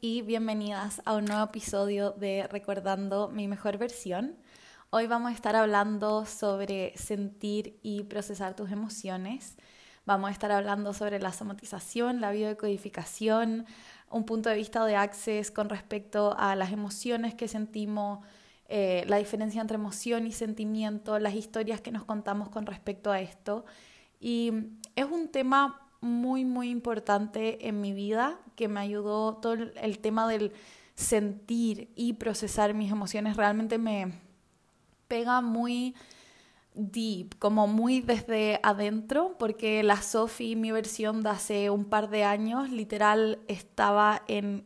Y bienvenidas a un nuevo episodio de Recordando mi mejor versión. Hoy vamos a estar hablando sobre sentir y procesar tus emociones. Vamos a estar hablando sobre la somatización, la biodecodificación, un punto de vista de Access con respecto a las emociones que sentimos, eh, la diferencia entre emoción y sentimiento, las historias que nos contamos con respecto a esto. Y es un tema muy, muy importante en mi vida, que me ayudó todo el tema del sentir y procesar mis emociones. Realmente me pega muy deep, como muy desde adentro, porque la Sophie, mi versión de hace un par de años, literal estaba en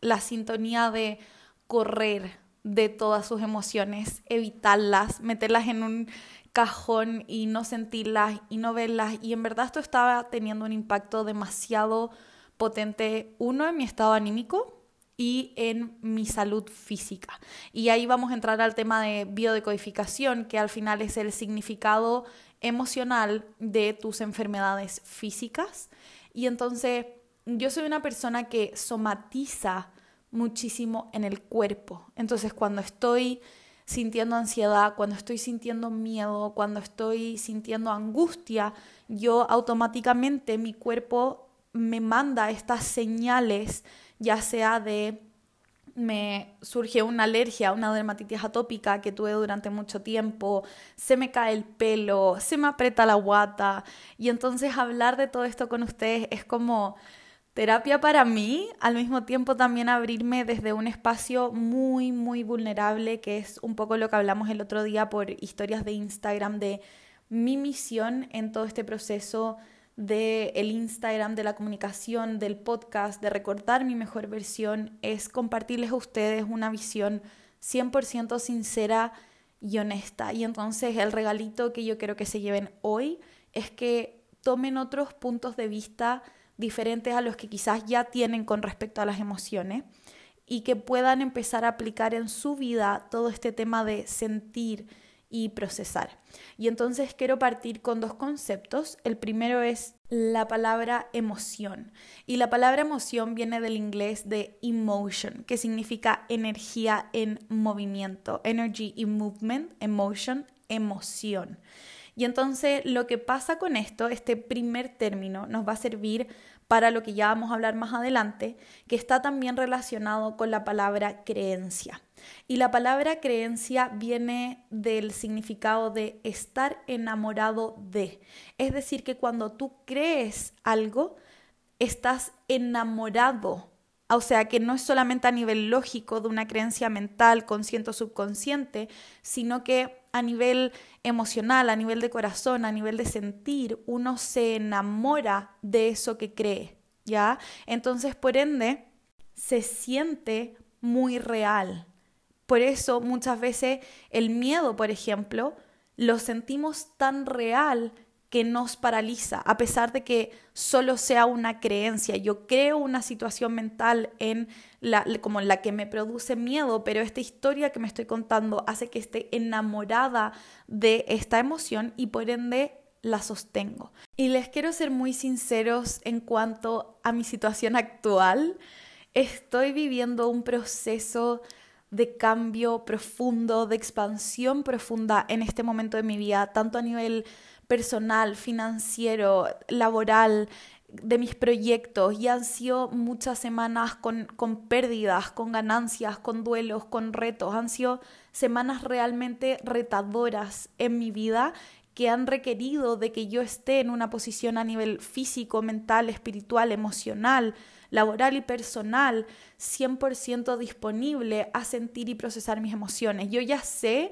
la sintonía de correr de todas sus emociones, evitarlas, meterlas en un cajón y no sentirlas y no verlas. Y en verdad esto estaba teniendo un impacto demasiado potente, uno, en mi estado anímico y en mi salud física. Y ahí vamos a entrar al tema de biodecodificación, que al final es el significado emocional de tus enfermedades físicas. Y entonces yo soy una persona que somatiza muchísimo en el cuerpo. Entonces cuando estoy sintiendo ansiedad, cuando estoy sintiendo miedo, cuando estoy sintiendo angustia, yo automáticamente mi cuerpo me manda estas señales, ya sea de me surge una alergia, una dermatitis atópica que tuve durante mucho tiempo, se me cae el pelo, se me aprieta la guata. Y entonces hablar de todo esto con ustedes es como terapia para mí, al mismo tiempo también abrirme desde un espacio muy, muy vulnerable, que es un poco lo que hablamos el otro día por historias de Instagram, de mi misión en todo este proceso del el Instagram, de la comunicación, del podcast, de recortar mi mejor versión, es compartirles a ustedes una visión 100% sincera y honesta. Y entonces el regalito que yo quiero que se lleven hoy es que tomen otros puntos de vista diferentes a los que quizás ya tienen con respecto a las emociones y que puedan empezar a aplicar en su vida todo este tema de sentir y procesar. Y entonces quiero partir con dos conceptos. El primero es la palabra emoción. Y la palabra emoción viene del inglés de emotion, que significa energía en movimiento. Energy in movement, emotion, emoción. Y entonces lo que pasa con esto, este primer término, nos va a servir para lo que ya vamos a hablar más adelante, que está también relacionado con la palabra creencia. Y la palabra creencia viene del significado de estar enamorado de. Es decir, que cuando tú crees algo, estás enamorado o sea, que no es solamente a nivel lógico de una creencia mental, consciente o subconsciente, sino que a nivel emocional, a nivel de corazón, a nivel de sentir, uno se enamora de eso que cree, ¿ya? Entonces, por ende, se siente muy real. Por eso muchas veces el miedo, por ejemplo, lo sentimos tan real que nos paraliza, a pesar de que solo sea una creencia. Yo creo una situación mental en la, como la que me produce miedo, pero esta historia que me estoy contando hace que esté enamorada de esta emoción y por ende la sostengo. Y les quiero ser muy sinceros en cuanto a mi situación actual. Estoy viviendo un proceso de cambio profundo, de expansión profunda en este momento de mi vida, tanto a nivel personal, financiero, laboral, de mis proyectos y han sido muchas semanas con, con, pérdidas, con ganancias, con duelos, con retos. Han sido semanas realmente retadoras en mi vida que han requerido de que yo esté en una posición a nivel físico, mental, espiritual, emocional, laboral y personal, 100% disponible a sentir y procesar mis emociones. Yo ya sé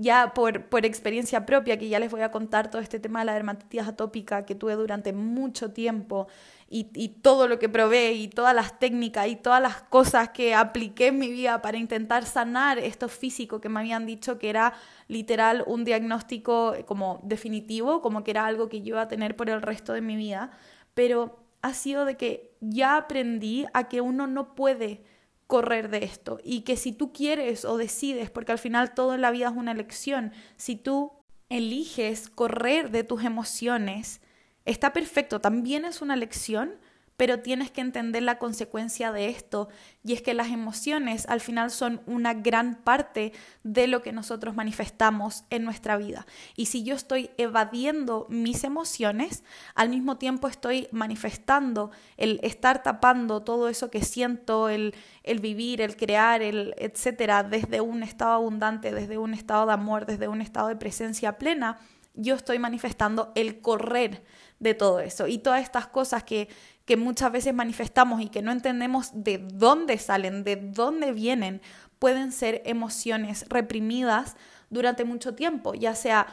ya por, por experiencia propia, que ya les voy a contar todo este tema de la dermatitis atópica que tuve durante mucho tiempo y, y, todo lo que probé y todas las técnicas y todas las cosas que apliqué en mi vida para intentar sanar esto físico que me habían dicho que era literal un diagnóstico como definitivo, como que era algo que yo iba a tener por el resto de mi vida, pero ha sido de que ya aprendí a que uno no puede correr de esto y que si tú quieres o decides, porque al final todo en la vida es una elección, si tú eliges correr de tus emociones, está perfecto, también es una elección, pero tienes que entender la consecuencia de esto y es que las emociones al final son una gran parte de lo que nosotros manifestamos en nuestra vida. Y si yo estoy evadiendo mis emociones, al mismo tiempo estoy manifestando el estar tapando todo eso que siento, el, el vivir, el crear, el etcétera, desde un estado abundante, desde un estado de amor, desde un estado de presencia plena, yo estoy manifestando el correr de todo eso. Y todas estas cosas que, que muchas veces manifestamos y que no entendemos de dónde salen, de dónde vienen, pueden ser emociones reprimidas durante mucho tiempo, ya sea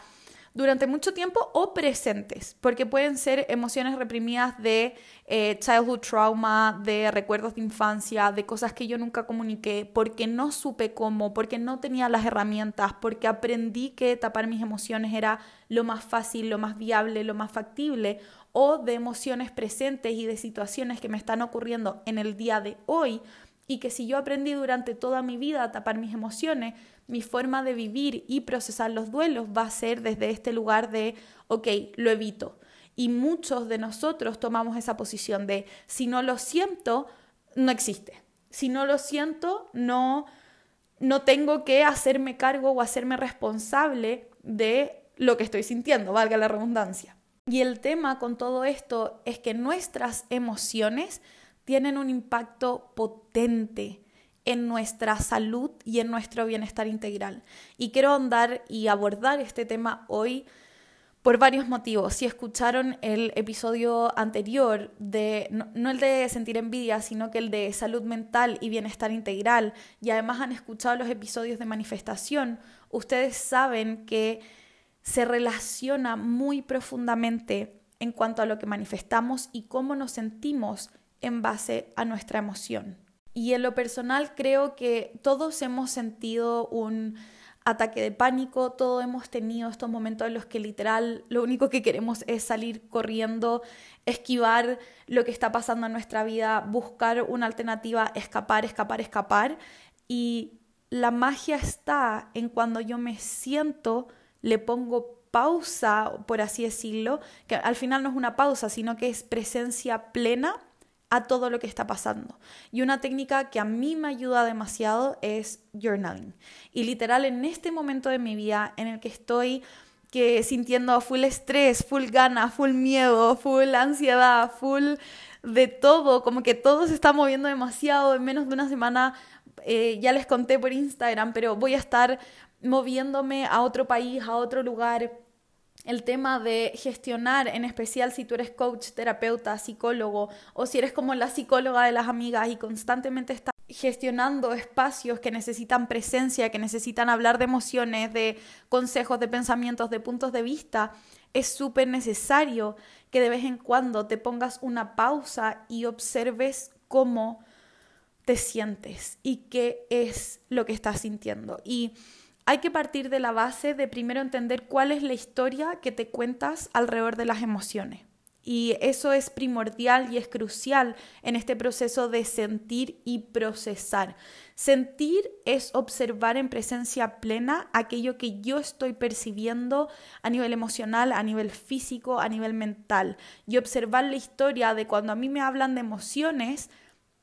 durante mucho tiempo o presentes, porque pueden ser emociones reprimidas de eh, childhood trauma, de recuerdos de infancia, de cosas que yo nunca comuniqué, porque no supe cómo, porque no tenía las herramientas, porque aprendí que tapar mis emociones era lo más fácil, lo más viable, lo más factible, o de emociones presentes y de situaciones que me están ocurriendo en el día de hoy y que si yo aprendí durante toda mi vida a tapar mis emociones, mi forma de vivir y procesar los duelos va a ser desde este lugar de, ok, lo evito. Y muchos de nosotros tomamos esa posición de, si no lo siento, no existe. Si no lo siento, no, no tengo que hacerme cargo o hacerme responsable de lo que estoy sintiendo, valga la redundancia. Y el tema con todo esto es que nuestras emociones tienen un impacto potente en nuestra salud y en nuestro bienestar integral. Y quiero andar y abordar este tema hoy por varios motivos. Si escucharon el episodio anterior de, no, el de sentir envidia, sino que el de salud mental y bienestar integral, y además han escuchado los episodios de manifestación, ustedes saben que se relaciona muy profundamente en cuanto a lo que manifestamos y cómo nos sentimos en base a nuestra emoción. Y en lo personal creo que todos hemos sentido un ataque de pánico, todos hemos tenido estos momentos en los que literal lo único que queremos es salir corriendo, esquivar lo que está pasando en nuestra vida, buscar una alternativa, escapar, escapar, escapar. Y la magia está en cuando yo me siento, le pongo pausa, por así decirlo, que al final no es una pausa, sino que es presencia plena a todo lo que está pasando. Y una técnica que a mí me ayuda demasiado es journaling. Y literal en este momento de mi vida en el que estoy que sintiendo full estrés, full gana, full miedo, full ansiedad, full de todo, como que todo se está moviendo demasiado, en menos de una semana, eh, ya les conté por Instagram, pero voy a estar moviéndome a otro país, a otro lugar, el tema de gestionar, en especial si tú eres coach, terapeuta, psicólogo o si eres como la psicóloga de las amigas y constantemente estás gestionando espacios que necesitan presencia, que necesitan hablar de emociones, de consejos, de pensamientos, de puntos de vista, es súper necesario que de vez en cuando te pongas una pausa y observes cómo te sientes y qué es lo que estás sintiendo. Y hay que partir de la base de primero entender cuál es la historia que te cuentas alrededor de las emociones. Y eso es primordial y es crucial en este proceso de sentir y procesar. Sentir es observar en presencia plena aquello que yo estoy percibiendo a nivel emocional, a nivel físico, a nivel mental. Y observar la historia de cuando a mí me hablan de emociones,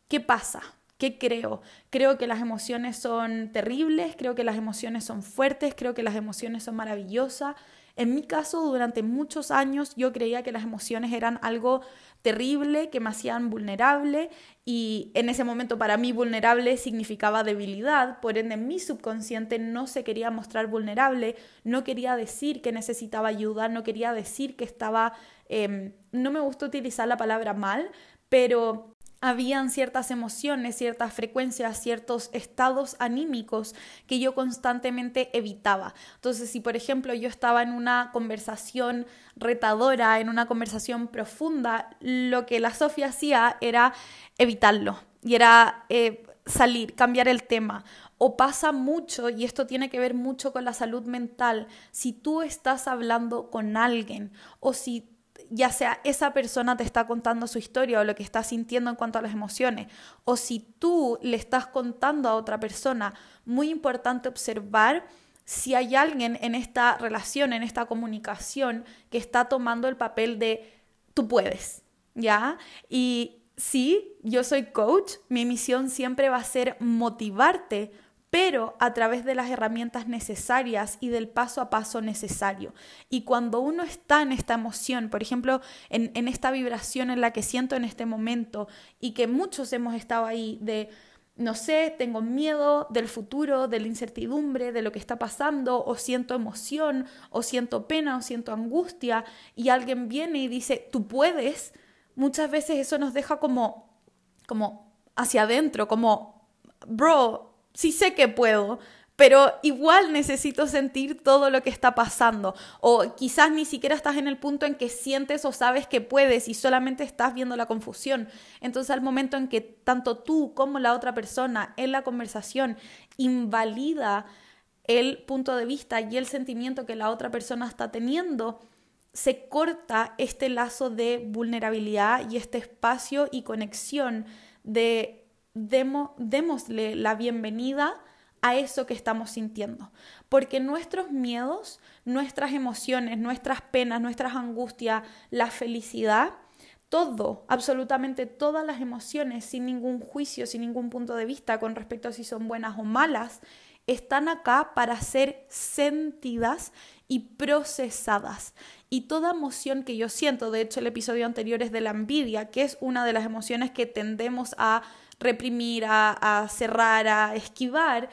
¿qué pasa? ¿Qué creo? Creo que las emociones son terribles, creo que las emociones son fuertes, creo que las emociones son maravillosas. En mi caso, durante muchos años yo creía que las emociones eran algo terrible, que me hacían vulnerable y en ese momento para mí vulnerable significaba debilidad, por ende mi subconsciente no se quería mostrar vulnerable, no quería decir que necesitaba ayuda, no quería decir que estaba, em, no me gusta utilizar la palabra mal, pero habían ciertas emociones, ciertas frecuencias, ciertos estados anímicos que yo constantemente evitaba. Entonces, si por ejemplo yo estaba en una conversación retadora, en una conversación profunda, lo que la Sofía hacía era evitarlo y era eh, salir, cambiar el tema. O pasa mucho, y esto tiene que ver mucho con la salud mental, si tú estás hablando con alguien o si ya sea esa persona te está contando su historia o lo que está sintiendo en cuanto a las emociones, o si tú le estás contando a otra persona, muy importante observar si hay alguien en esta relación, en esta comunicación, que está tomando el papel de tú puedes, ¿ya? Y sí, yo soy coach, mi misión siempre va a ser motivarte, pero a través de las herramientas necesarias y del paso a paso necesario. Y cuando uno está en esta emoción, por ejemplo, en, en esta vibración en la que siento en este momento y que muchos hemos estado ahí de no sé, tengo miedo del futuro, de la incertidumbre, de lo que está pasando, o siento emoción, o siento pena, o siento angustia, y alguien viene y dice, tú puedes, muchas veces eso nos deja como, como hacia adentro, como, bro, sí sé que puedo, pero igual necesito sentir todo lo que está pasando. O quizás ni siquiera estás en el punto en que sientes o sabes que puedes y solamente estás viendo la confusión. Entonces al momento en que tanto tú como la otra persona en la conversación invalida el punto de vista y el sentimiento que la otra persona está teniendo, se corta este lazo de vulnerabilidad y este espacio y conexión de demo, démosle la bienvenida a eso que estamos sintiendo. Porque nuestros miedos, nuestras emociones, nuestras penas, nuestras angustias, la felicidad, todo, absolutamente todas las emociones, sin ningún juicio, sin ningún punto de vista con respecto a si son buenas o malas, están acá para ser sentidas y procesadas. Y toda emoción que yo siento, de hecho el episodio anterior es de la envidia, que es una de las emociones que tendemos a reprimir, a, cerrar, a esquivar,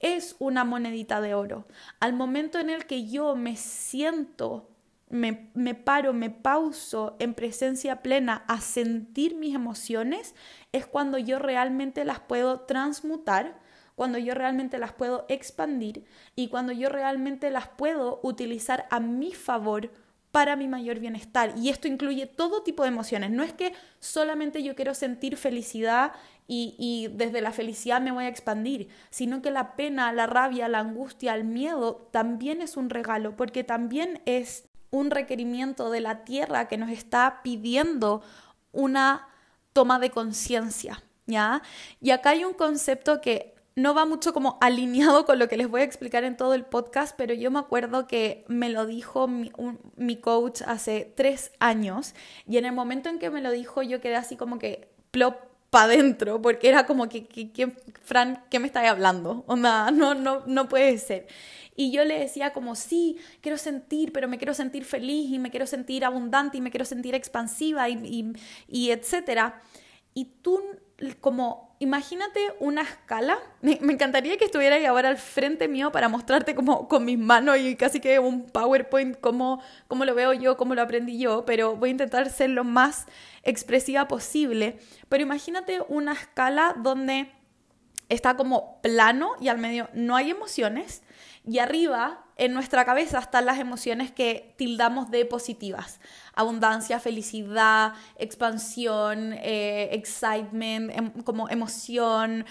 es una monedita de oro. Al momento en el que yo me siento, me, me, paro, me pauso en presencia plena a sentir mis emociones, es cuando yo realmente las puedo transmutar, cuando yo realmente las puedo expandir y cuando yo realmente las puedo utilizar a mi favor para mi mayor bienestar. Y esto incluye todo tipo de emociones. No es que solamente yo quiero sentir felicidad y, desde la felicidad me voy a expandir, sino que la pena, la rabia, la angustia, el miedo también es un regalo, porque también es un requerimiento de la tierra que nos está pidiendo una toma de conciencia, ¿ya? Y acá hay un concepto que no va mucho como alineado con lo que les voy a explicar en todo el podcast, pero yo me acuerdo que me lo dijo mi, mi coach hace tres años y en el momento en que me lo dijo yo quedé así como que plop para adentro, porque era como que, que, Fran, ¿qué me estás hablando? O nada, no, no, no puede ser. Y yo le decía como, sí, quiero sentir, pero me quiero sentir feliz y me quiero sentir abundante y me quiero sentir expansiva y, y, y etcétera. Y tú como imagínate una escala. Me, encantaría que estuviera ahí ahora al frente mío para mostrarte como con mis manos y casi que un PowerPoint cómo, cómo lo veo yo, cómo lo aprendí yo, pero voy a intentar ser lo más expresiva posible. Pero imagínate una escala donde está como plano y al medio no hay emociones y arriba en nuestra cabeza están las emociones que tildamos de positivas abundancia, felicidad, expansión, eh, excitement, em, como emoción,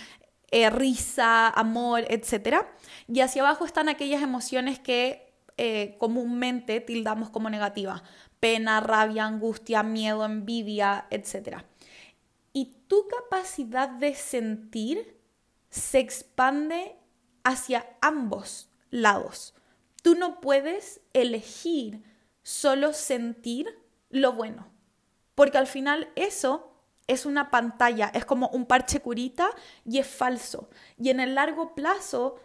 eh, risa, amor, etc. Y hacia abajo están aquellas emociones que eh, comúnmente tildamos como negativas, pena, rabia, angustia, miedo, envidia, etc. Y tu capacidad de sentir se expande hacia ambos lados. Tú no puedes elegir solo sentir lo bueno. Porque al final eso es una pantalla, es como un parche curita y es falso. Y en el largo plazo,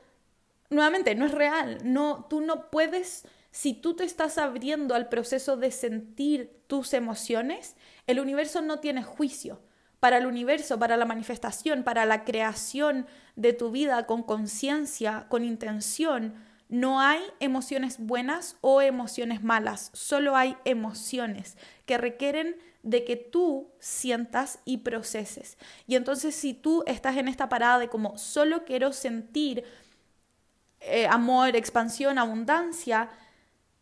nuevamente, no es real. No, tú no puedes, si tú te estás abriendo al proceso de sentir tus emociones, el universo no tiene juicio. Para el universo, para la manifestación, para la creación de tu vida con conciencia, con intención, no hay emociones buenas o emociones malas, solo hay emociones que requieren de que tú sientas y proceses. Y entonces si tú estás en esta parada de como solo quiero sentir eh, amor, expansión, abundancia,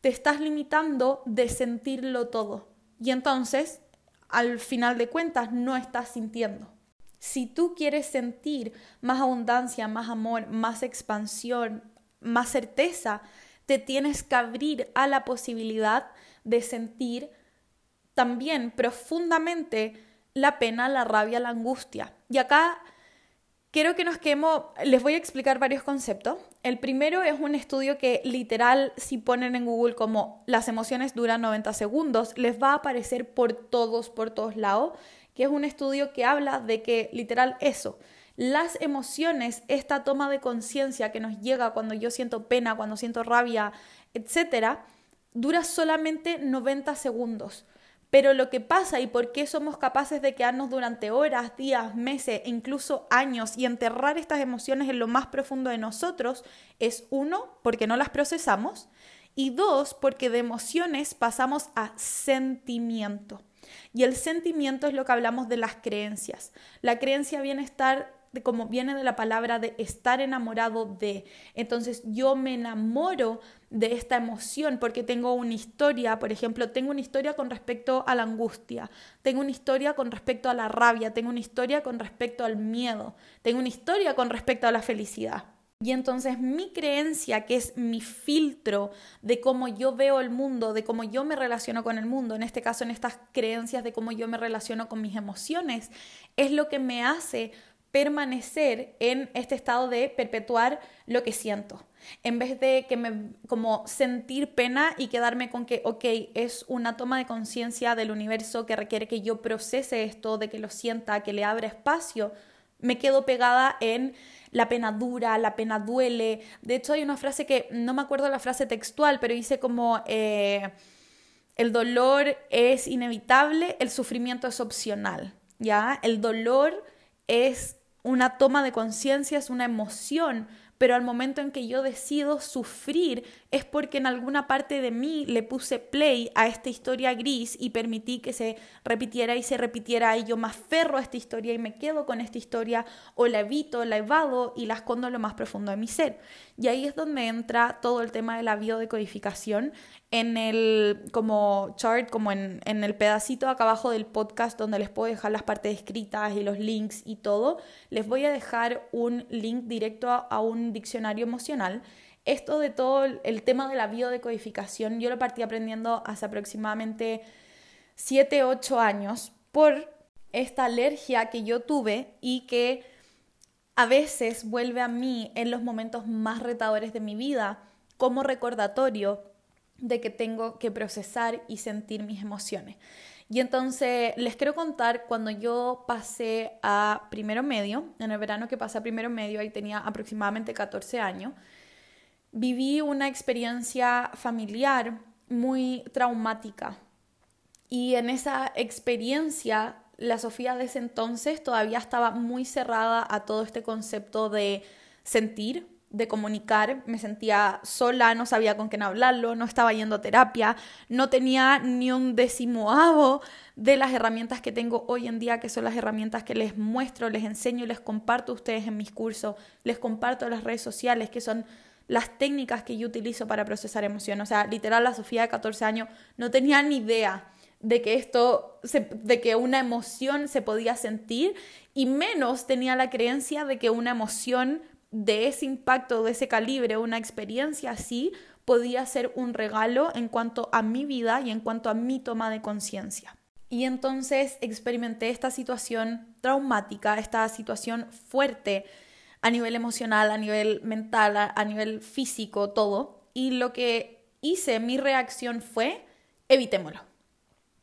te estás limitando de sentirlo todo. Y entonces, al final de cuentas, no estás sintiendo. Si tú quieres sentir más abundancia, más amor, más expansión, más certeza, te tienes que abrir a la posibilidad de sentir también profundamente la pena, la rabia, la angustia. Y acá quiero que nos quedemos, les voy a explicar varios conceptos. El primero es un estudio que literal, si ponen en Google como las emociones duran 90 segundos, les va a aparecer por todos, por todos lados, que es un estudio que habla de que literal eso, las emociones, esta toma de conciencia que nos llega cuando yo siento pena, cuando siento rabia, etcétera, dura solamente 90 segundos. Pero lo que pasa y por qué somos capaces de quedarnos durante horas, días, meses e incluso años y enterrar estas emociones en lo más profundo de nosotros es uno, porque no las procesamos y dos, porque de emociones pasamos a sentimiento. Y el sentimiento es lo que hablamos de las creencias. La creencia viene a estar como viene de la palabra de estar enamorado de. Entonces yo me enamoro de esta emoción porque tengo una historia, por ejemplo, tengo una historia con respecto a la angustia, tengo una historia con respecto a la rabia, tengo una historia con respecto al miedo, tengo una historia con respecto a la felicidad. Y entonces mi creencia, que es mi filtro de cómo yo veo el mundo, de cómo yo me relaciono con el mundo, en este caso en estas creencias de cómo yo me relaciono con mis emociones, es lo que me hace permanecer en este estado de perpetuar lo que siento. En vez de que me como sentir pena y quedarme con que, ok, es una toma de conciencia del universo que requiere que yo procese esto, de que lo sienta, que le abra espacio, me quedo pegada en la pena dura, la pena duele. De hecho, hay una frase que no me acuerdo la frase textual, pero dice como eh, el dolor es inevitable, el sufrimiento es opcional. ¿Ya? El dolor es una toma de conciencia, es una emoción, pero al momento en que yo decido sufrir es porque en alguna parte de mí le puse play a esta historia gris y permití que se repitiera y se repitiera y yo me aferro a esta historia y me quedo con esta historia o la evito, la evado y la escondo en lo más profundo de mi ser. Y ahí es donde entra todo el tema de la biodecodificación en el como chart, como en, en, el pedacito acá abajo del podcast donde les puedo dejar las partes escritas y los links y todo, les voy a dejar un link directo a, a un diccionario emocional. Esto de todo el tema de la biodecodificación, yo lo partí aprendiendo hace aproximadamente 7, 8 años por esta alergia que yo tuve y que a veces vuelve a mí en los momentos más retadores de mi vida como recordatorio de que tengo que procesar y sentir mis emociones. Y entonces les quiero contar cuando yo pasé a primero medio, en el verano que pasé a primero medio, ahí tenía aproximadamente 14 años, viví una experiencia familiar muy traumática. Y en esa experiencia, la Sofía de ese entonces todavía estaba muy cerrada a todo este concepto de sentir, de comunicar, me sentía sola, no sabía con quién hablarlo, no estaba yendo a terapia, no tenía ni un decimoavo de las herramientas que tengo hoy en día, que son las herramientas que les muestro, les enseño, les comparto a ustedes en mis cursos, les comparto las redes sociales, que son las técnicas que yo utilizo para procesar emociones. O sea, literal, la Sofía de 14 años no tenía ni idea de que esto, de que una emoción se podía sentir y menos tenía la creencia de que una emoción de ese impacto, de ese calibre, una experiencia así, podía ser un regalo en cuanto a mi vida y en cuanto a mi toma de conciencia. Y entonces experimenté esta situación traumática, esta situación fuerte a nivel emocional, a nivel mental, a, nivel físico, todo. Y lo que hice, mi reacción fue, evitémoslo.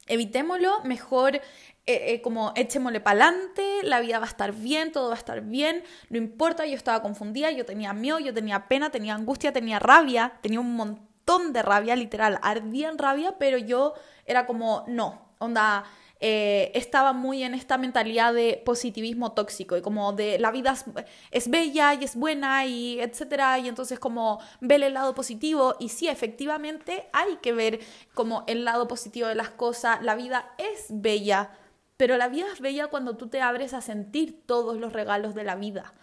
Evitémoslo, mejor eh, eh, como échémosle para adelante, la vida va a estar bien, todo va a estar bien, no importa, yo estaba confundida, yo tenía miedo, yo tenía pena, tenía angustia, tenía rabia, tenía un montón de rabia, literal, ardía en rabia, pero yo era como, no, onda, eh, estaba muy en esta mentalidad de positivismo tóxico y como de la vida es, bella y es buena y etcétera y entonces como ve el lado positivo y sí, efectivamente hay que ver como el lado positivo de las cosas, la vida es bella, pero la vida es bella cuando tú te abres a sentir todos los regalos de la vida.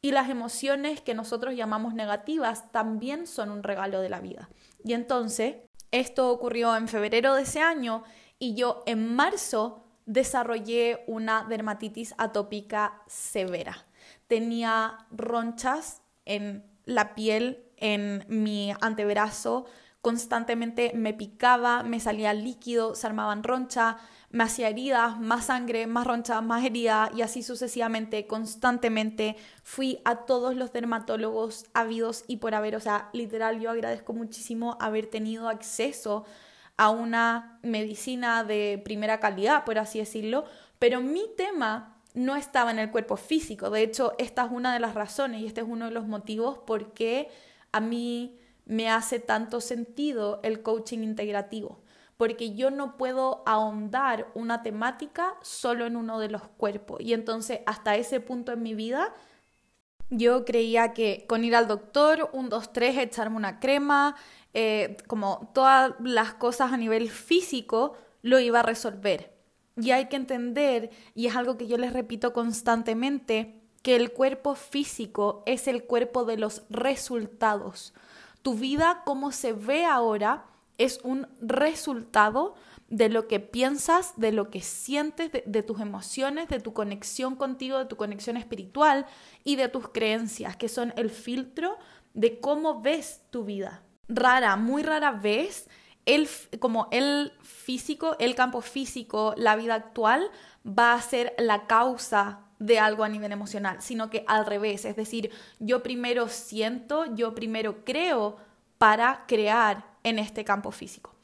Y las emociones que nosotros llamamos negativas también son un regalo de la vida. Y entonces, esto ocurrió en febrero de ese año y yo en marzo desarrollé una dermatitis atópica severa. Tenía ronchas en la piel, en mi antebrazo, constantemente me picaba, me salía líquido, se armaban roncha, me hacía heridas, más sangre, más roncha, más herida y así sucesivamente, constantemente. Fui a todos los dermatólogos habidos y por haber, o sea, literal yo agradezco muchísimo haber tenido acceso a una medicina de primera calidad, por así decirlo, Pero mi tema no estaba en el cuerpo físico. De hecho, esta es una de las razones y este es uno de los motivos por qué a mí me hace tanto sentido el coaching integrativo. Porque yo no puedo ahondar una temática solo en uno de los cuerpos. Y entonces, hasta ese punto en mi vida, yo creía que con ir al doctor, un, dos, tres, echarme una crema, eh, como todas las cosas a nivel físico, lo iba a resolver. Y hay que entender, y es algo que yo les repito constantemente, que el cuerpo físico es el cuerpo de los resultados. Tu vida como se ve ahora es un resultado de lo que piensas, de lo que sientes, de, de, tus emociones, de tu conexión contigo, de tu conexión espiritual y de tus creencias, que son el filtro de cómo ves tu vida. Rara, muy rara vez el, como el físico, el campo físico, la vida actual va a ser la causa de algo a nivel emocional, sino que al revés, es decir, yo primero siento, yo primero creo para crear en este campo físico.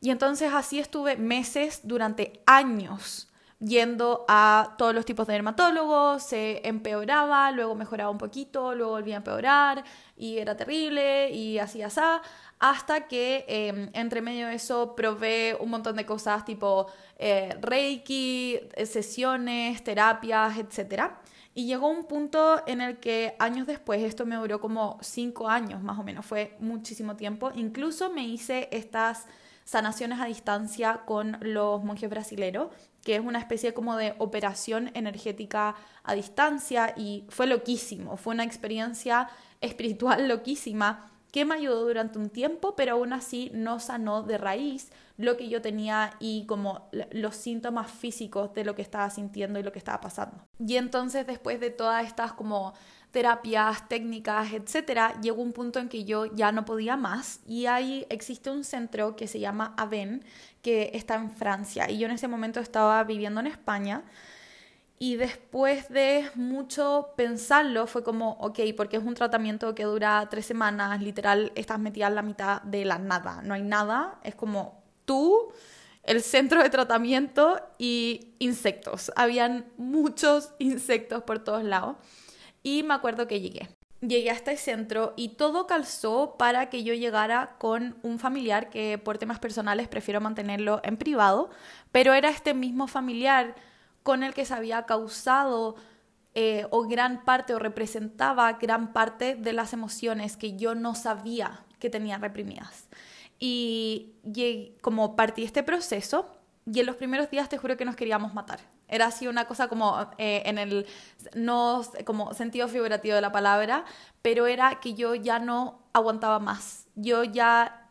Y entonces así estuve meses durante años yendo a todos los tipos de dermatólogos, se empeoraba, luego mejoraba un poquito, luego volvía a empeorar y era terrible y así así hasta que em, entre medio de eso probé un montón de cosas tipo eh, reiki, eh, sesiones, terapias, etc. Y llegó un punto en el que años después, esto me duró como cinco años más o menos, fue muchísimo tiempo, incluso me hice estas sanaciones a distancia con los monjes brasileros, que es una especie como de operación energética a distancia y fue loquísimo, fue una experiencia espiritual loquísima que me ayudó durante un tiempo, pero aún así no sanó de raíz lo que yo tenía y como los síntomas físicos de lo que estaba sintiendo y lo que estaba pasando. Y entonces después de todas estas como terapias, técnicas, etcétera, llegó un punto en que yo ya no podía más y ahí existe un centro que se llama Aven que está en Francia y yo en ese momento estaba viviendo en España y después de mucho pensarlo, fue como, ok, porque es un tratamiento que dura tres semanas, literal, estás metida en la mitad de la nada, no hay nada, es como tú, el centro de tratamiento y insectos. Habían muchos insectos por todos lados. Y me acuerdo que llegué. Llegué a este centro y todo calzó para que yo llegara con un familiar que por temas personales prefiero mantenerlo en privado, pero era este mismo familiar con el que se había causado eh, o gran parte o representaba gran parte de las emociones que yo no sabía que tenía reprimidas. Y, como partí este proceso, y en los primeros días te juro que nos queríamos matar. Era así una cosa como eh, en el no como sentido figurativo de la palabra, pero era que yo ya no aguantaba más. Yo ya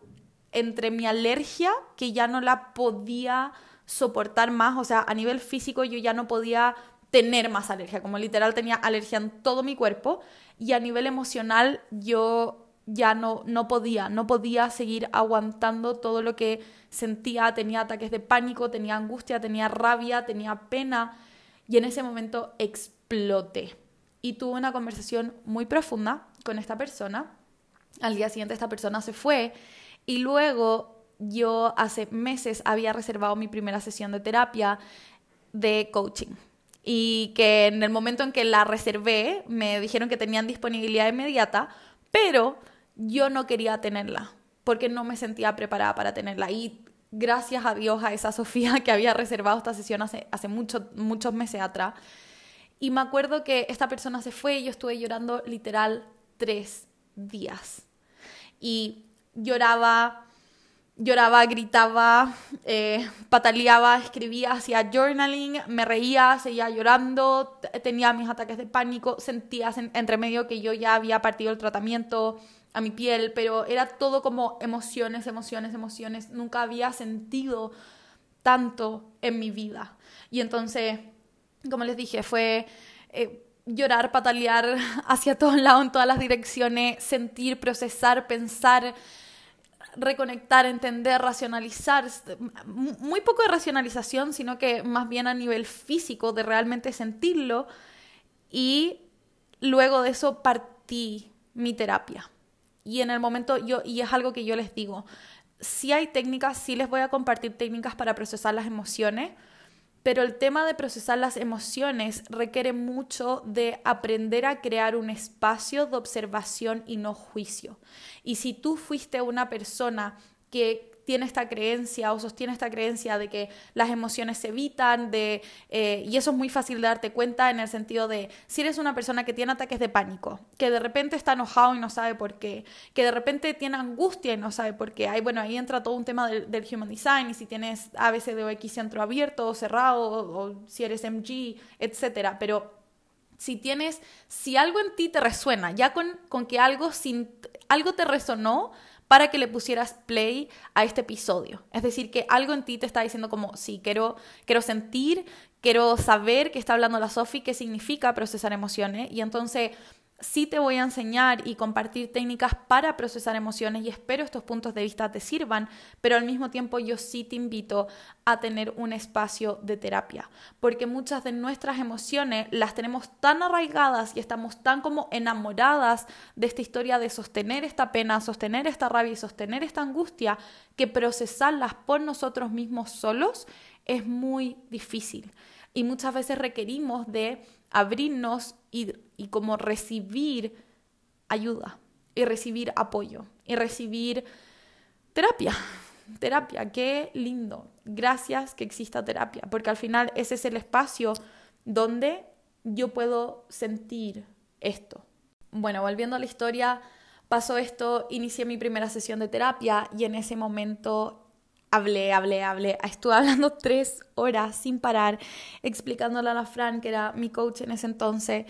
entre mi alergia que ya no la podía soportar más, o sea, a nivel físico yo ya no podía tener más alergia, como literal tenía alergia en todo mi cuerpo y a nivel emocional yo ya no, no podía, no podía seguir aguantando todo lo que sentía, tenía ataques de pánico, tenía angustia, tenía rabia, tenía pena y en ese momento exploté y tuve una conversación muy profunda con esta persona. Al día siguiente esta persona se fue y luego yo hace meses había reservado mi primera sesión de terapia de coaching y que en el momento en que la reservé me dijeron que tenían disponibilidad inmediata, pero yo no quería tenerla porque no me sentía preparada para tenerla y gracias a Dios a esa Sofía que había reservado esta sesión hace, hace muchos meses atrás. Y me acuerdo que esta persona se fue y yo estuve llorando literal tres días. Y lloraba lloraba, gritaba, eh, pataleaba, escribía, hacía journaling, me reía, seguía llorando, tenía mis ataques de pánico, sentía entre medio que yo ya había partido el tratamiento a mi piel, pero era todo como emociones, emociones, emociones. Nunca había sentido tanto en mi vida. Y entonces, como les dije, fue... Eh, llorar, patalear hacia todos lados, en todas las direcciones, sentir, procesar, pensar, reconectar, entender, racionalizar, muy poco de racionalización, sino que más bien a nivel físico, de realmente sentirlo. Y luego de eso partí mi terapia. Y en el momento yo, y es algo que yo les digo, si hay técnicas, sí les voy a compartir técnicas para procesar las emociones, pero el tema de procesar las emociones requiere mucho de aprender a crear un espacio de observación y no juicio. Y si tú fuiste una persona que tiene esta creencia o sostiene esta creencia de que las emociones se evitan, de, eh, y eso es muy fácil de darte cuenta en el sentido de si eres una persona que tiene ataques de pánico, que de repente está enojado y no sabe por qué, que de repente tiene angustia y no sabe por qué, ahí, bueno, ahí entra todo un tema del, Human Design y si tienes ABCD o X centro abierto o cerrado o, si eres MG, etcétera, pero si tienes, si algo en ti te resuena, ya con, con que algo, sin, algo te resonó, para que le pusieras play a este episodio. Es decir, que algo en ti te está diciendo como, sí, quiero, quiero sentir, quiero saber qué está hablando la Sofi, qué significa procesar emociones. Y entonces sí te voy a enseñar y compartir técnicas para procesar emociones y espero estos puntos de vista te sirvan, pero al mismo tiempo yo sí te invito a tener un espacio de terapia, porque muchas de nuestras emociones las tenemos tan arraigadas y estamos tan como enamoradas de esta historia de sostener esta pena, sostener esta rabia y sostener esta angustia, que procesarlas por nosotros mismos solos es muy difícil. Y muchas veces requerimos de abrirnos y, como recibir ayuda y recibir apoyo y recibir terapia. Terapia, qué lindo. Gracias que exista terapia, porque al final ese es el espacio donde yo puedo sentir esto. Bueno, volviendo a la historia, pasó esto, inicié mi primera sesión de terapia y en ese momento hablé, hablé, hablé. Estuve hablando tres horas sin parar, explicándole a la Fran, que era mi coach en ese entonces,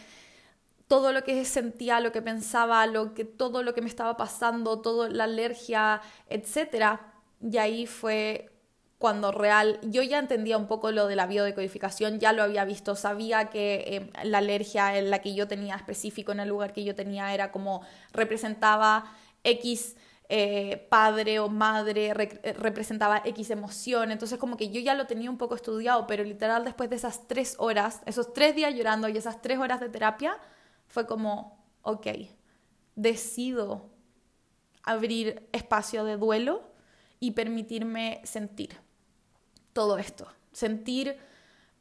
todo lo que sentía, lo que pensaba, lo que, todo lo que me estaba pasando, toda la alergia, etc. Y ahí fue cuando real, yo ya entendía un poco lo de la biodecodificación, ya lo había visto, sabía que eh, la alergia en la que yo tenía específico en el lugar que yo tenía era como representaba X eh, padre o madre representaba X emoción, entonces como que yo ya lo tenía un poco estudiado, pero literal después de esas tres horas, esos tres días llorando y esas tres horas de terapia, fue como, ok, decido abrir espacio de duelo y permitirme sentir todo esto, sentir,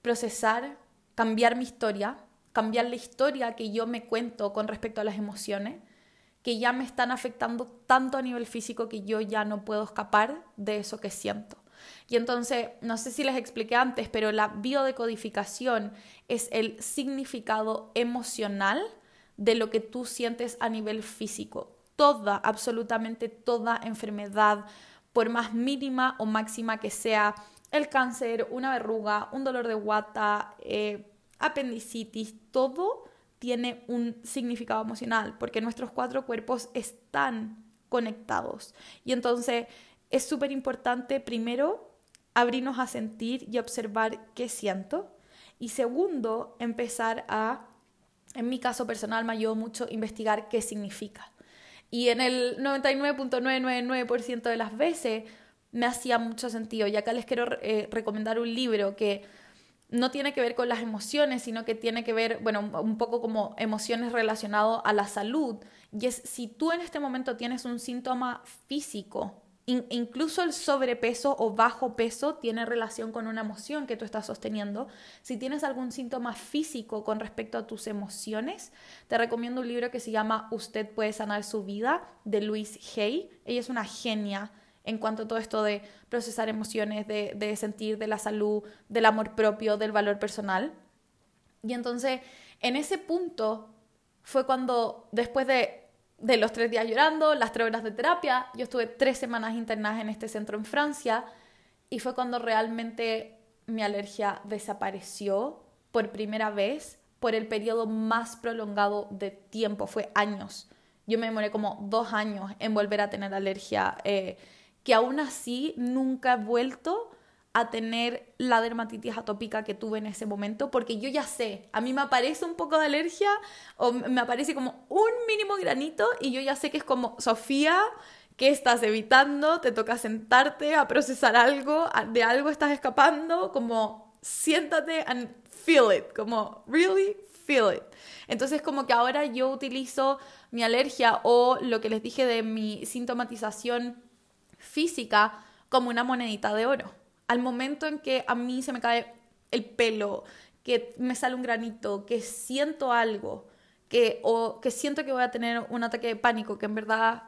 procesar, cambiar mi historia, cambiar la historia que yo me cuento con respecto a las emociones que ya me están afectando tanto a nivel físico que yo ya no puedo escapar de eso que siento. Y entonces, no sé si les expliqué antes, pero la biodecodificación es el significado emocional de lo que tú sientes a nivel físico. Toda, absolutamente toda enfermedad, por más mínima o máxima que sea, el cáncer, una verruga, un dolor de guata, eh, apendicitis, todo tiene un significado emocional, porque nuestros cuatro cuerpos están conectados. Y entonces es súper importante, primero, abrirnos a sentir y observar qué siento. Y segundo, empezar a, en mi caso personal, me ayudó mucho investigar qué significa. Y en el 99.999% de las veces me hacía mucho sentido. Y acá les quiero eh, recomendar un libro que no tiene que ver con las emociones, sino que tiene que ver, bueno, un poco como emociones relacionadas a la salud. Y es si tú en este momento tienes un síntoma físico, incluso el sobrepeso o bajo peso tiene relación con una emoción que tú estás sosteniendo. Si tienes algún síntoma físico con respecto a tus emociones, te recomiendo un libro que se llama Usted puede sanar su vida de Louise Hay. Ella es una genia en cuanto a todo esto de procesar emociones, de, sentir, de la salud, del amor propio, del valor personal. Y entonces, en ese punto fue cuando, después de, de los tres días llorando, las tres horas de terapia, yo estuve tres semanas internadas en este centro en Francia y fue cuando realmente mi alergia desapareció por primera vez por el periodo más prolongado de tiempo, fue años. Yo me demoré como dos años en volver a tener alergia. Eh, que aún así nunca he vuelto a tener la dermatitis atópica que tuve en ese momento, porque yo ya sé, a mí me aparece un poco de alergia o me aparece como un mínimo granito y yo ya sé que es como, Sofía, ¿qué estás evitando? Te toca sentarte a procesar algo, de algo estás escapando, como siéntate and feel it, como really feel it. Entonces como que ahora yo utilizo mi alergia o lo que les dije de mi sintomatización física como una monedita de oro. Al momento en que a mí se me cae el pelo, que me sale un granito, que siento algo, que, o que siento que voy a tener un ataque de pánico, que en verdad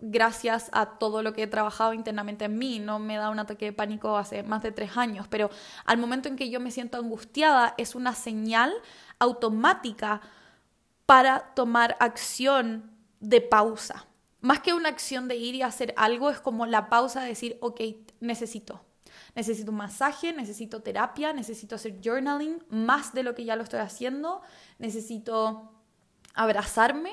gracias a todo lo que he trabajado internamente en mí. No me da un ataque de pánico hace más de tres años, pero al momento en que yo me siento angustiada es una señal automática para tomar acción de pausa. Más que una acción de ir y hacer algo, es como la pausa de decir, ok, necesito. Necesito un masaje, necesito terapia, necesito hacer journaling, más de lo que ya lo estoy haciendo. Necesito abrazarme,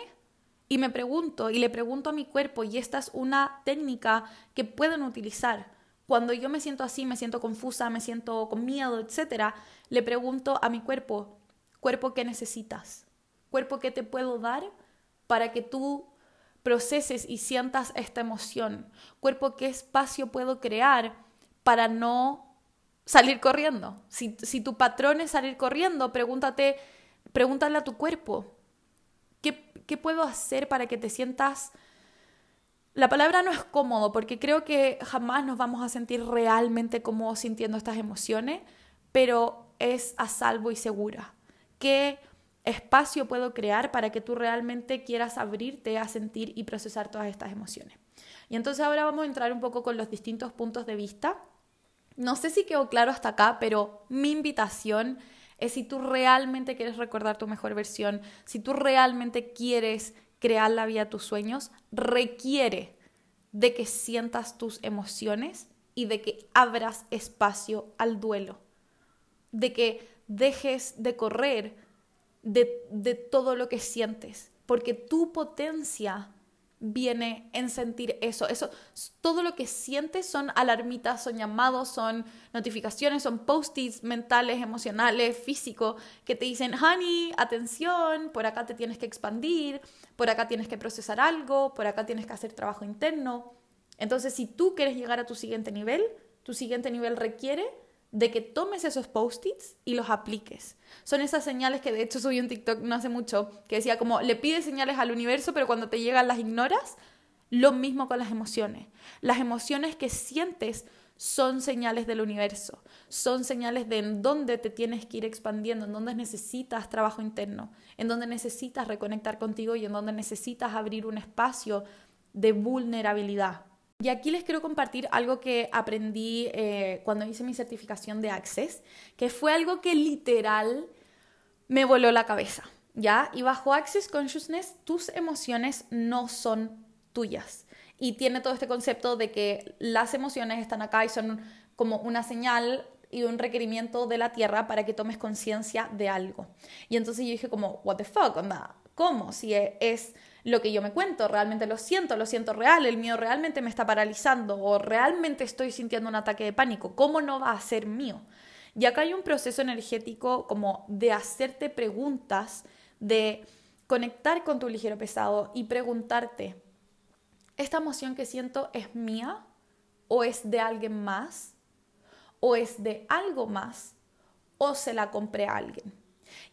y me pregunto y le pregunto a mi cuerpo, y esta es una técnica que pueden utilizar. Cuando yo me siento así, me siento confusa, me siento con miedo, etc., le pregunto a mi cuerpo, cuerpo, ¿qué necesitas? Cuerpo, ¿qué te puedo dar para que tú proceses y sientas esta emoción? Cuerpo, ¿qué espacio puedo crear para no salir corriendo? Si, si tu patrón es salir corriendo, pregúntate, pregúntale a tu cuerpo, ¿Qué, puedo hacer para que te sientas... La palabra no es cómodo porque creo que jamás nos vamos a sentir realmente cómodos sintiendo estas emociones, pero es a salvo y segura. ¿Qué espacio puedo crear para que tú realmente quieras abrirte a sentir y procesar todas estas emociones? Y entonces ahora vamos a entrar un poco con los distintos puntos de vista. No sé si quedó claro hasta acá, pero mi invitación es si tú realmente quieres recordar tu mejor versión, si tú realmente quieres crear la vida de tus sueños, requiere de que sientas tus emociones y de que abras espacio al duelo, de que dejes de correr de, de todo lo que sientes, porque tu potencia viene en sentir eso. Eso, todo lo que sientes son alarmitas, son llamados, son notificaciones, son post-its mentales, emocionales, físicos, que te dicen, honey, atención, por acá te tienes que expandir, por acá tienes que procesar algo, por acá tienes que hacer trabajo interno. Entonces, si tú quieres llegar a tu siguiente nivel, tu siguiente nivel requiere de que tomes esos post-its y los apliques. Son esas señales que de hecho subí un TikTok no hace mucho, que decía como le pides señales al universo, pero cuando te llegan las ignoras. Lo mismo con las emociones. Las emociones que sientes son señales del universo, son señales de en dónde te tienes que ir expandiendo, en dónde necesitas trabajo interno, en dónde necesitas reconectar contigo y en dónde necesitas abrir un espacio de vulnerabilidad. Y aquí les quiero compartir algo que aprendí eh, cuando hice mi certificación de Access, que fue algo que literal me voló la cabeza, ¿ya? Y bajo Access Consciousness, tus emociones no son tuyas. Y tiene todo este concepto de que las emociones están acá y son como una señal y un requerimiento de la tierra para que tomes conciencia de algo. Y entonces yo dije como, what the fuck, onda, ¿cómo? Si es lo que yo me cuento, realmente lo siento, lo siento real, el mío realmente me está paralizando o realmente estoy sintiendo un ataque de pánico, ¿cómo no va a ser mío? Y acá hay un proceso energético como de hacerte preguntas, de conectar con tu ligero pesado y preguntarte, ¿esta emoción que siento es mía o es de alguien más o es de algo más o se la compré a alguien?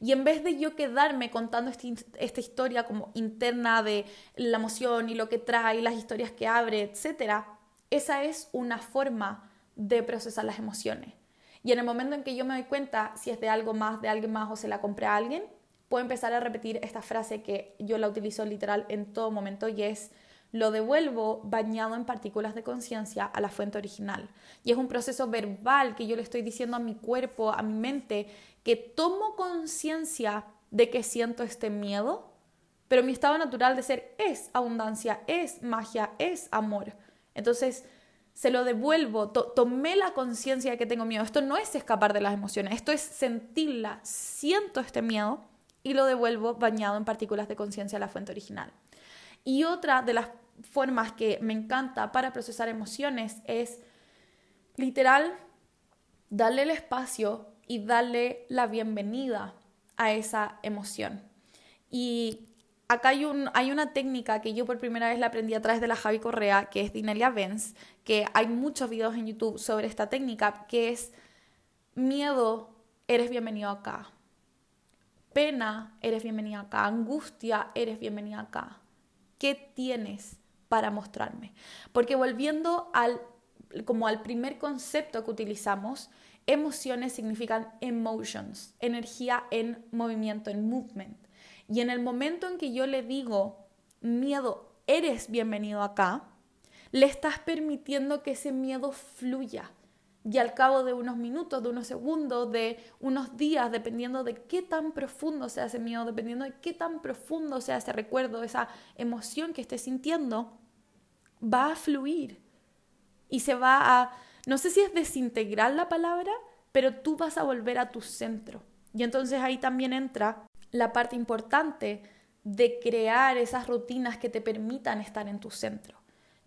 Y en vez de yo quedarme contando esta historia como interna de la emoción y lo que trae, las historias que abre, etc., esa es una forma de procesar las emociones. Y en el momento en que yo me doy cuenta si es de algo más, de alguien más o se la compré a alguien, puedo empezar a repetir esta frase que yo la utilizo literal en todo momento y es lo devuelvo bañado en partículas de conciencia a la fuente original. Y es un proceso verbal que yo le estoy diciendo a mi cuerpo, a mi mente, que tomo conciencia de que siento este miedo, pero mi estado natural de ser es abundancia, es magia, es amor. Entonces, se lo devuelvo, tomé la conciencia de que tengo miedo. Esto no es escapar de las emociones, esto es sentirla, siento este miedo y lo devuelvo bañado en partículas de conciencia a la fuente original. Y otra de las formas que me encanta para procesar emociones es literal darle el espacio y darle la bienvenida a esa emoción. Y acá hay, un, hay una técnica que yo por primera vez la aprendí a través de la Javi Correa, que es Dinelia Benz, que hay muchos videos en YouTube sobre esta técnica, que es miedo, eres bienvenido acá. Pena, eres bienvenido acá. Angustia, eres bienvenido acá. ¿Qué tienes para mostrarme? Porque volviendo al, como al primer concepto que utilizamos, Emociones significan emotions, energía en movimiento, en movement. Y en el momento en que yo le digo, miedo, eres bienvenido acá, le estás permitiendo que ese miedo fluya. Y al cabo de unos minutos, de unos segundos, de unos días, dependiendo de qué tan profundo sea ese miedo, dependiendo de qué tan profundo sea ese recuerdo, esa emoción que estés sintiendo, va a fluir y se va a, no sé si es desintegrar la palabra, pero tú vas a volver a tu centro. Y entonces ahí también entra la parte importante de crear esas rutinas que te permitan estar en tu centro.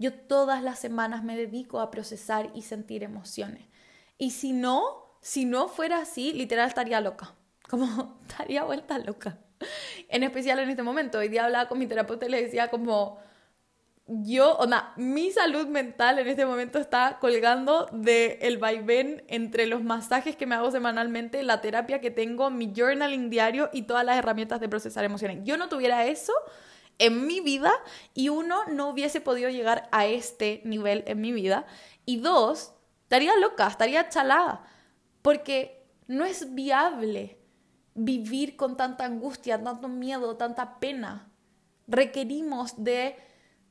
Yo todas las semanas me dedico a procesar y sentir emociones. Y si no, si no fuera así, literal estaría loca. Como estaría vuelta loca. En especial en este momento. Hoy día hablaba con mi terapeuta y le decía como, yo, o sea, mi salud mental en este momento está colgando del el vaivén entre los masajes que me hago semanalmente, la terapia que tengo, mi journaling diario y todas las herramientas de procesar emociones. Yo no tuviera eso en mi vida y uno, no hubiese podido llegar a este nivel en mi vida y dos, estaría loca, estaría chalada, porque no es viable vivir con tanta angustia, tanto miedo, tanta pena. Requerimos de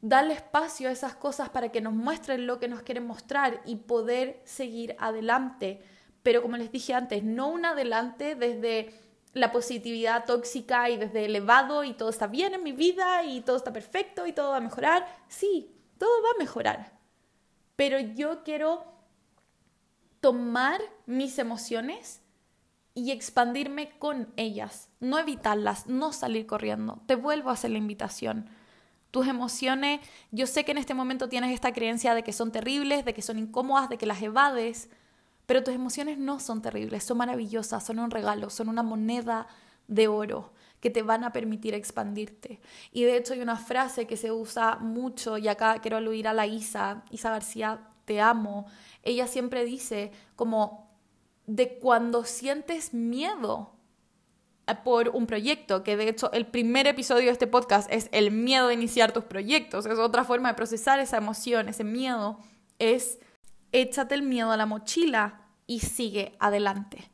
darle espacio a esas cosas para que nos muestren lo que nos quieren mostrar y poder seguir adelante. Pero como les dije antes, no un adelante desde la positividad tóxica y desde elevado y todo está bien en mi vida y todo está perfecto y todo va a mejorar. Sí, todo va a mejorar. Pero yo quiero tomar mis emociones y expandirme con ellas, no evitarlas, no salir corriendo. Te vuelvo a hacer la invitación tus emociones, yo sé que en este momento tienes esta creencia de que son terribles, de que son incómodas, de que las evades, pero tus emociones no son terribles, son maravillosas, son un regalo, son una moneda de oro que te van a permitir expandirte. Y de hecho hay una frase que se usa mucho, y acá quiero aludir a la Isa, Isa García, te amo. Ella siempre dice como de cuando sientes miedo, por un proyecto, que de hecho el primer episodio de este podcast es el miedo de iniciar tus proyectos, es otra forma de procesar esa emoción, ese miedo, es échate el miedo a la mochila y sigue adelante.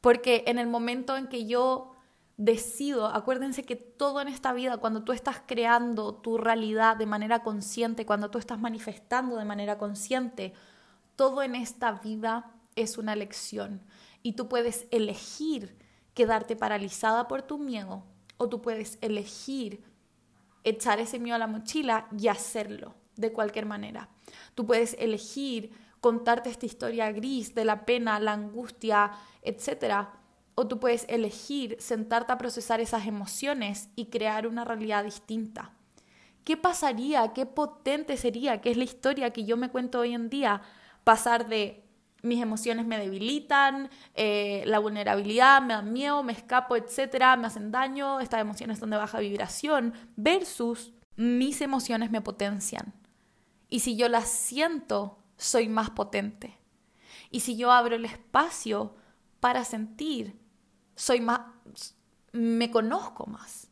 Porque en el momento en que yo decido, acuérdense que todo en esta vida, cuando tú estás creando tu realidad de manera consciente, cuando tú estás manifestando de manera consciente, todo en esta vida es una lección y tú puedes elegir quedarte paralizada por tu miedo o tú puedes elegir echar ese miedo a la mochila y hacerlo de cualquier manera. Tú puedes elegir contarte esta historia gris de la pena, la angustia, etc. O tú puedes elegir sentarte a procesar esas emociones y crear una realidad distinta. ¿Qué pasaría? ¿Qué potente sería? ¿Qué es la historia que yo me cuento hoy en día? Pasar de mis emociones me debilitan, eh, la vulnerabilidad, me dan miedo, me escapo, etcétera, me hacen daño, estas emociones son de baja vibración, versus mis emociones me potencian. Y si yo las siento, soy más potente. Y si yo abro el espacio para sentir, soy más, me conozco más.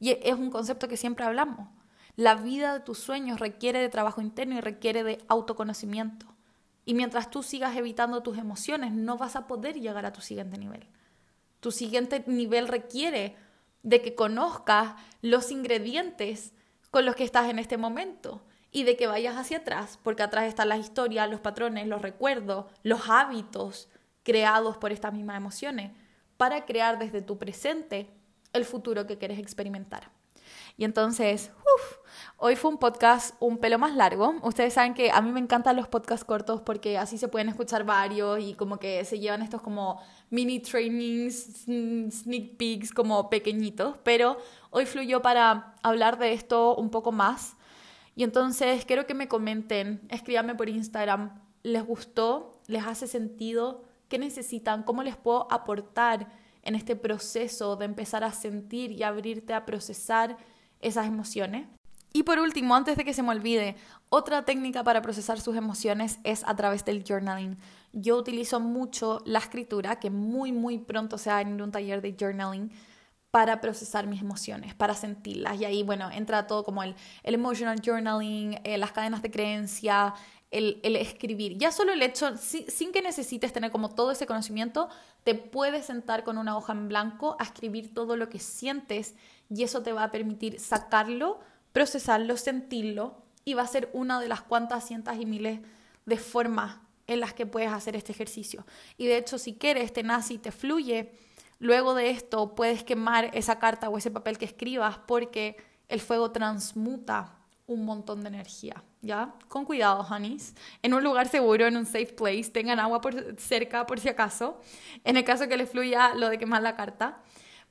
Y es un concepto que siempre hablamos. La vida de tus sueños requiere de trabajo interno y requiere de autoconocimiento. Y mientras tú sigas evitando tus emociones, no vas a poder llegar a tu siguiente nivel. Tu siguiente nivel requiere de que conozcas los ingredientes con los que estás en este momento y de que vayas hacia atrás, porque atrás están las historias, los patrones, los recuerdos, los hábitos creados por estas mismas emociones, para crear desde tu presente el futuro que quieres experimentar. Y entonces, uff, hoy fue un podcast un pelo más largo. Ustedes saben que a mí me encantan los podcasts cortos porque así se pueden escuchar varios y como que se llevan estos como mini trainings, sneak peeks como pequeñitos. Pero hoy fluyó para hablar de esto un poco más. Y entonces quiero que me comenten, escríbanme por Instagram, ¿les gustó? ¿Les hace sentido? ¿Qué necesitan? ¿Cómo les puedo aportar en este proceso de empezar a sentir y abrirte a procesar? esas emociones. Y por último, antes de que se me olvide, otra técnica para procesar sus emociones es a través del journaling. Yo utilizo mucho la escritura, que muy, muy pronto se va a en un taller de journaling para procesar mis emociones, para sentirlas. Y ahí, bueno, entra todo como el, el emotional journaling, eh, las cadenas de creencia, el, escribir. Ya solo el hecho, sin que necesites tener como todo ese conocimiento, te puedes sentar con una hoja en blanco a escribir todo lo que sientes y eso te va a permitir sacarlo, procesarlo, sentirlo y va a ser una de las cuantas cientos y miles de formas en las que puedes hacer este ejercicio. Y de hecho, si quieres, te nace y te fluye, luego de esto puedes quemar esa carta o ese papel que escribas porque el fuego transmuta un montón de energía, ¿ya? Con cuidado, honeys. En un lugar seguro, en un safe place, tengan agua por cerca por si acaso, en el caso que les fluya lo de quemar la carta.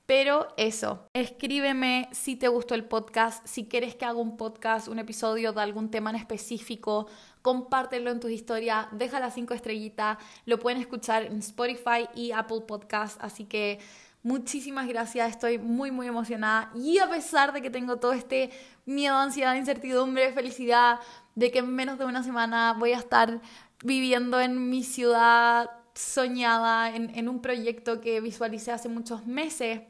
Pero eso, escríbeme si te gustó el podcast, si quieres que haga un podcast, un episodio de algún tema en específico, compártelo en tus historias, deja las cinco estrellitas, lo pueden escuchar en Spotify y Apple Podcast, así que muchísimas gracias, estoy muy muy emocionada y a pesar de que tengo todo este miedo, ansiedad, incertidumbre, felicidad, de que en menos de una semana voy a estar viviendo en mi ciudad soñada, en, en un proyecto que visualicé hace muchos meses,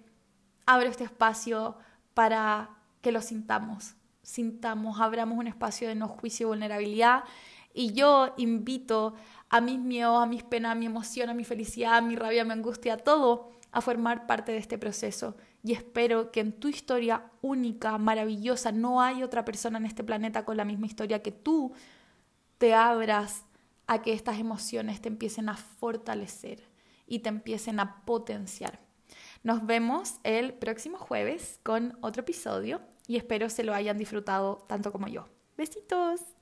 abro este espacio para que lo sintamos, sintamos, abramos un espacio de no juicio y vulnerabilidad. Y yo invito a mis miedos, a mis penas, a mi emoción, a mi felicidad, a mi rabia, a mi angustia, a todo, a formar parte de este proceso. Y espero que en tu historia única, maravillosa, no hay otra persona en este planeta con la misma historia que tú, te abras a que estas emociones te empiecen a fortalecer y te empiecen a potenciar. Nos vemos el próximo jueves con otro episodio y espero se lo hayan disfrutado tanto como yo. Besitos.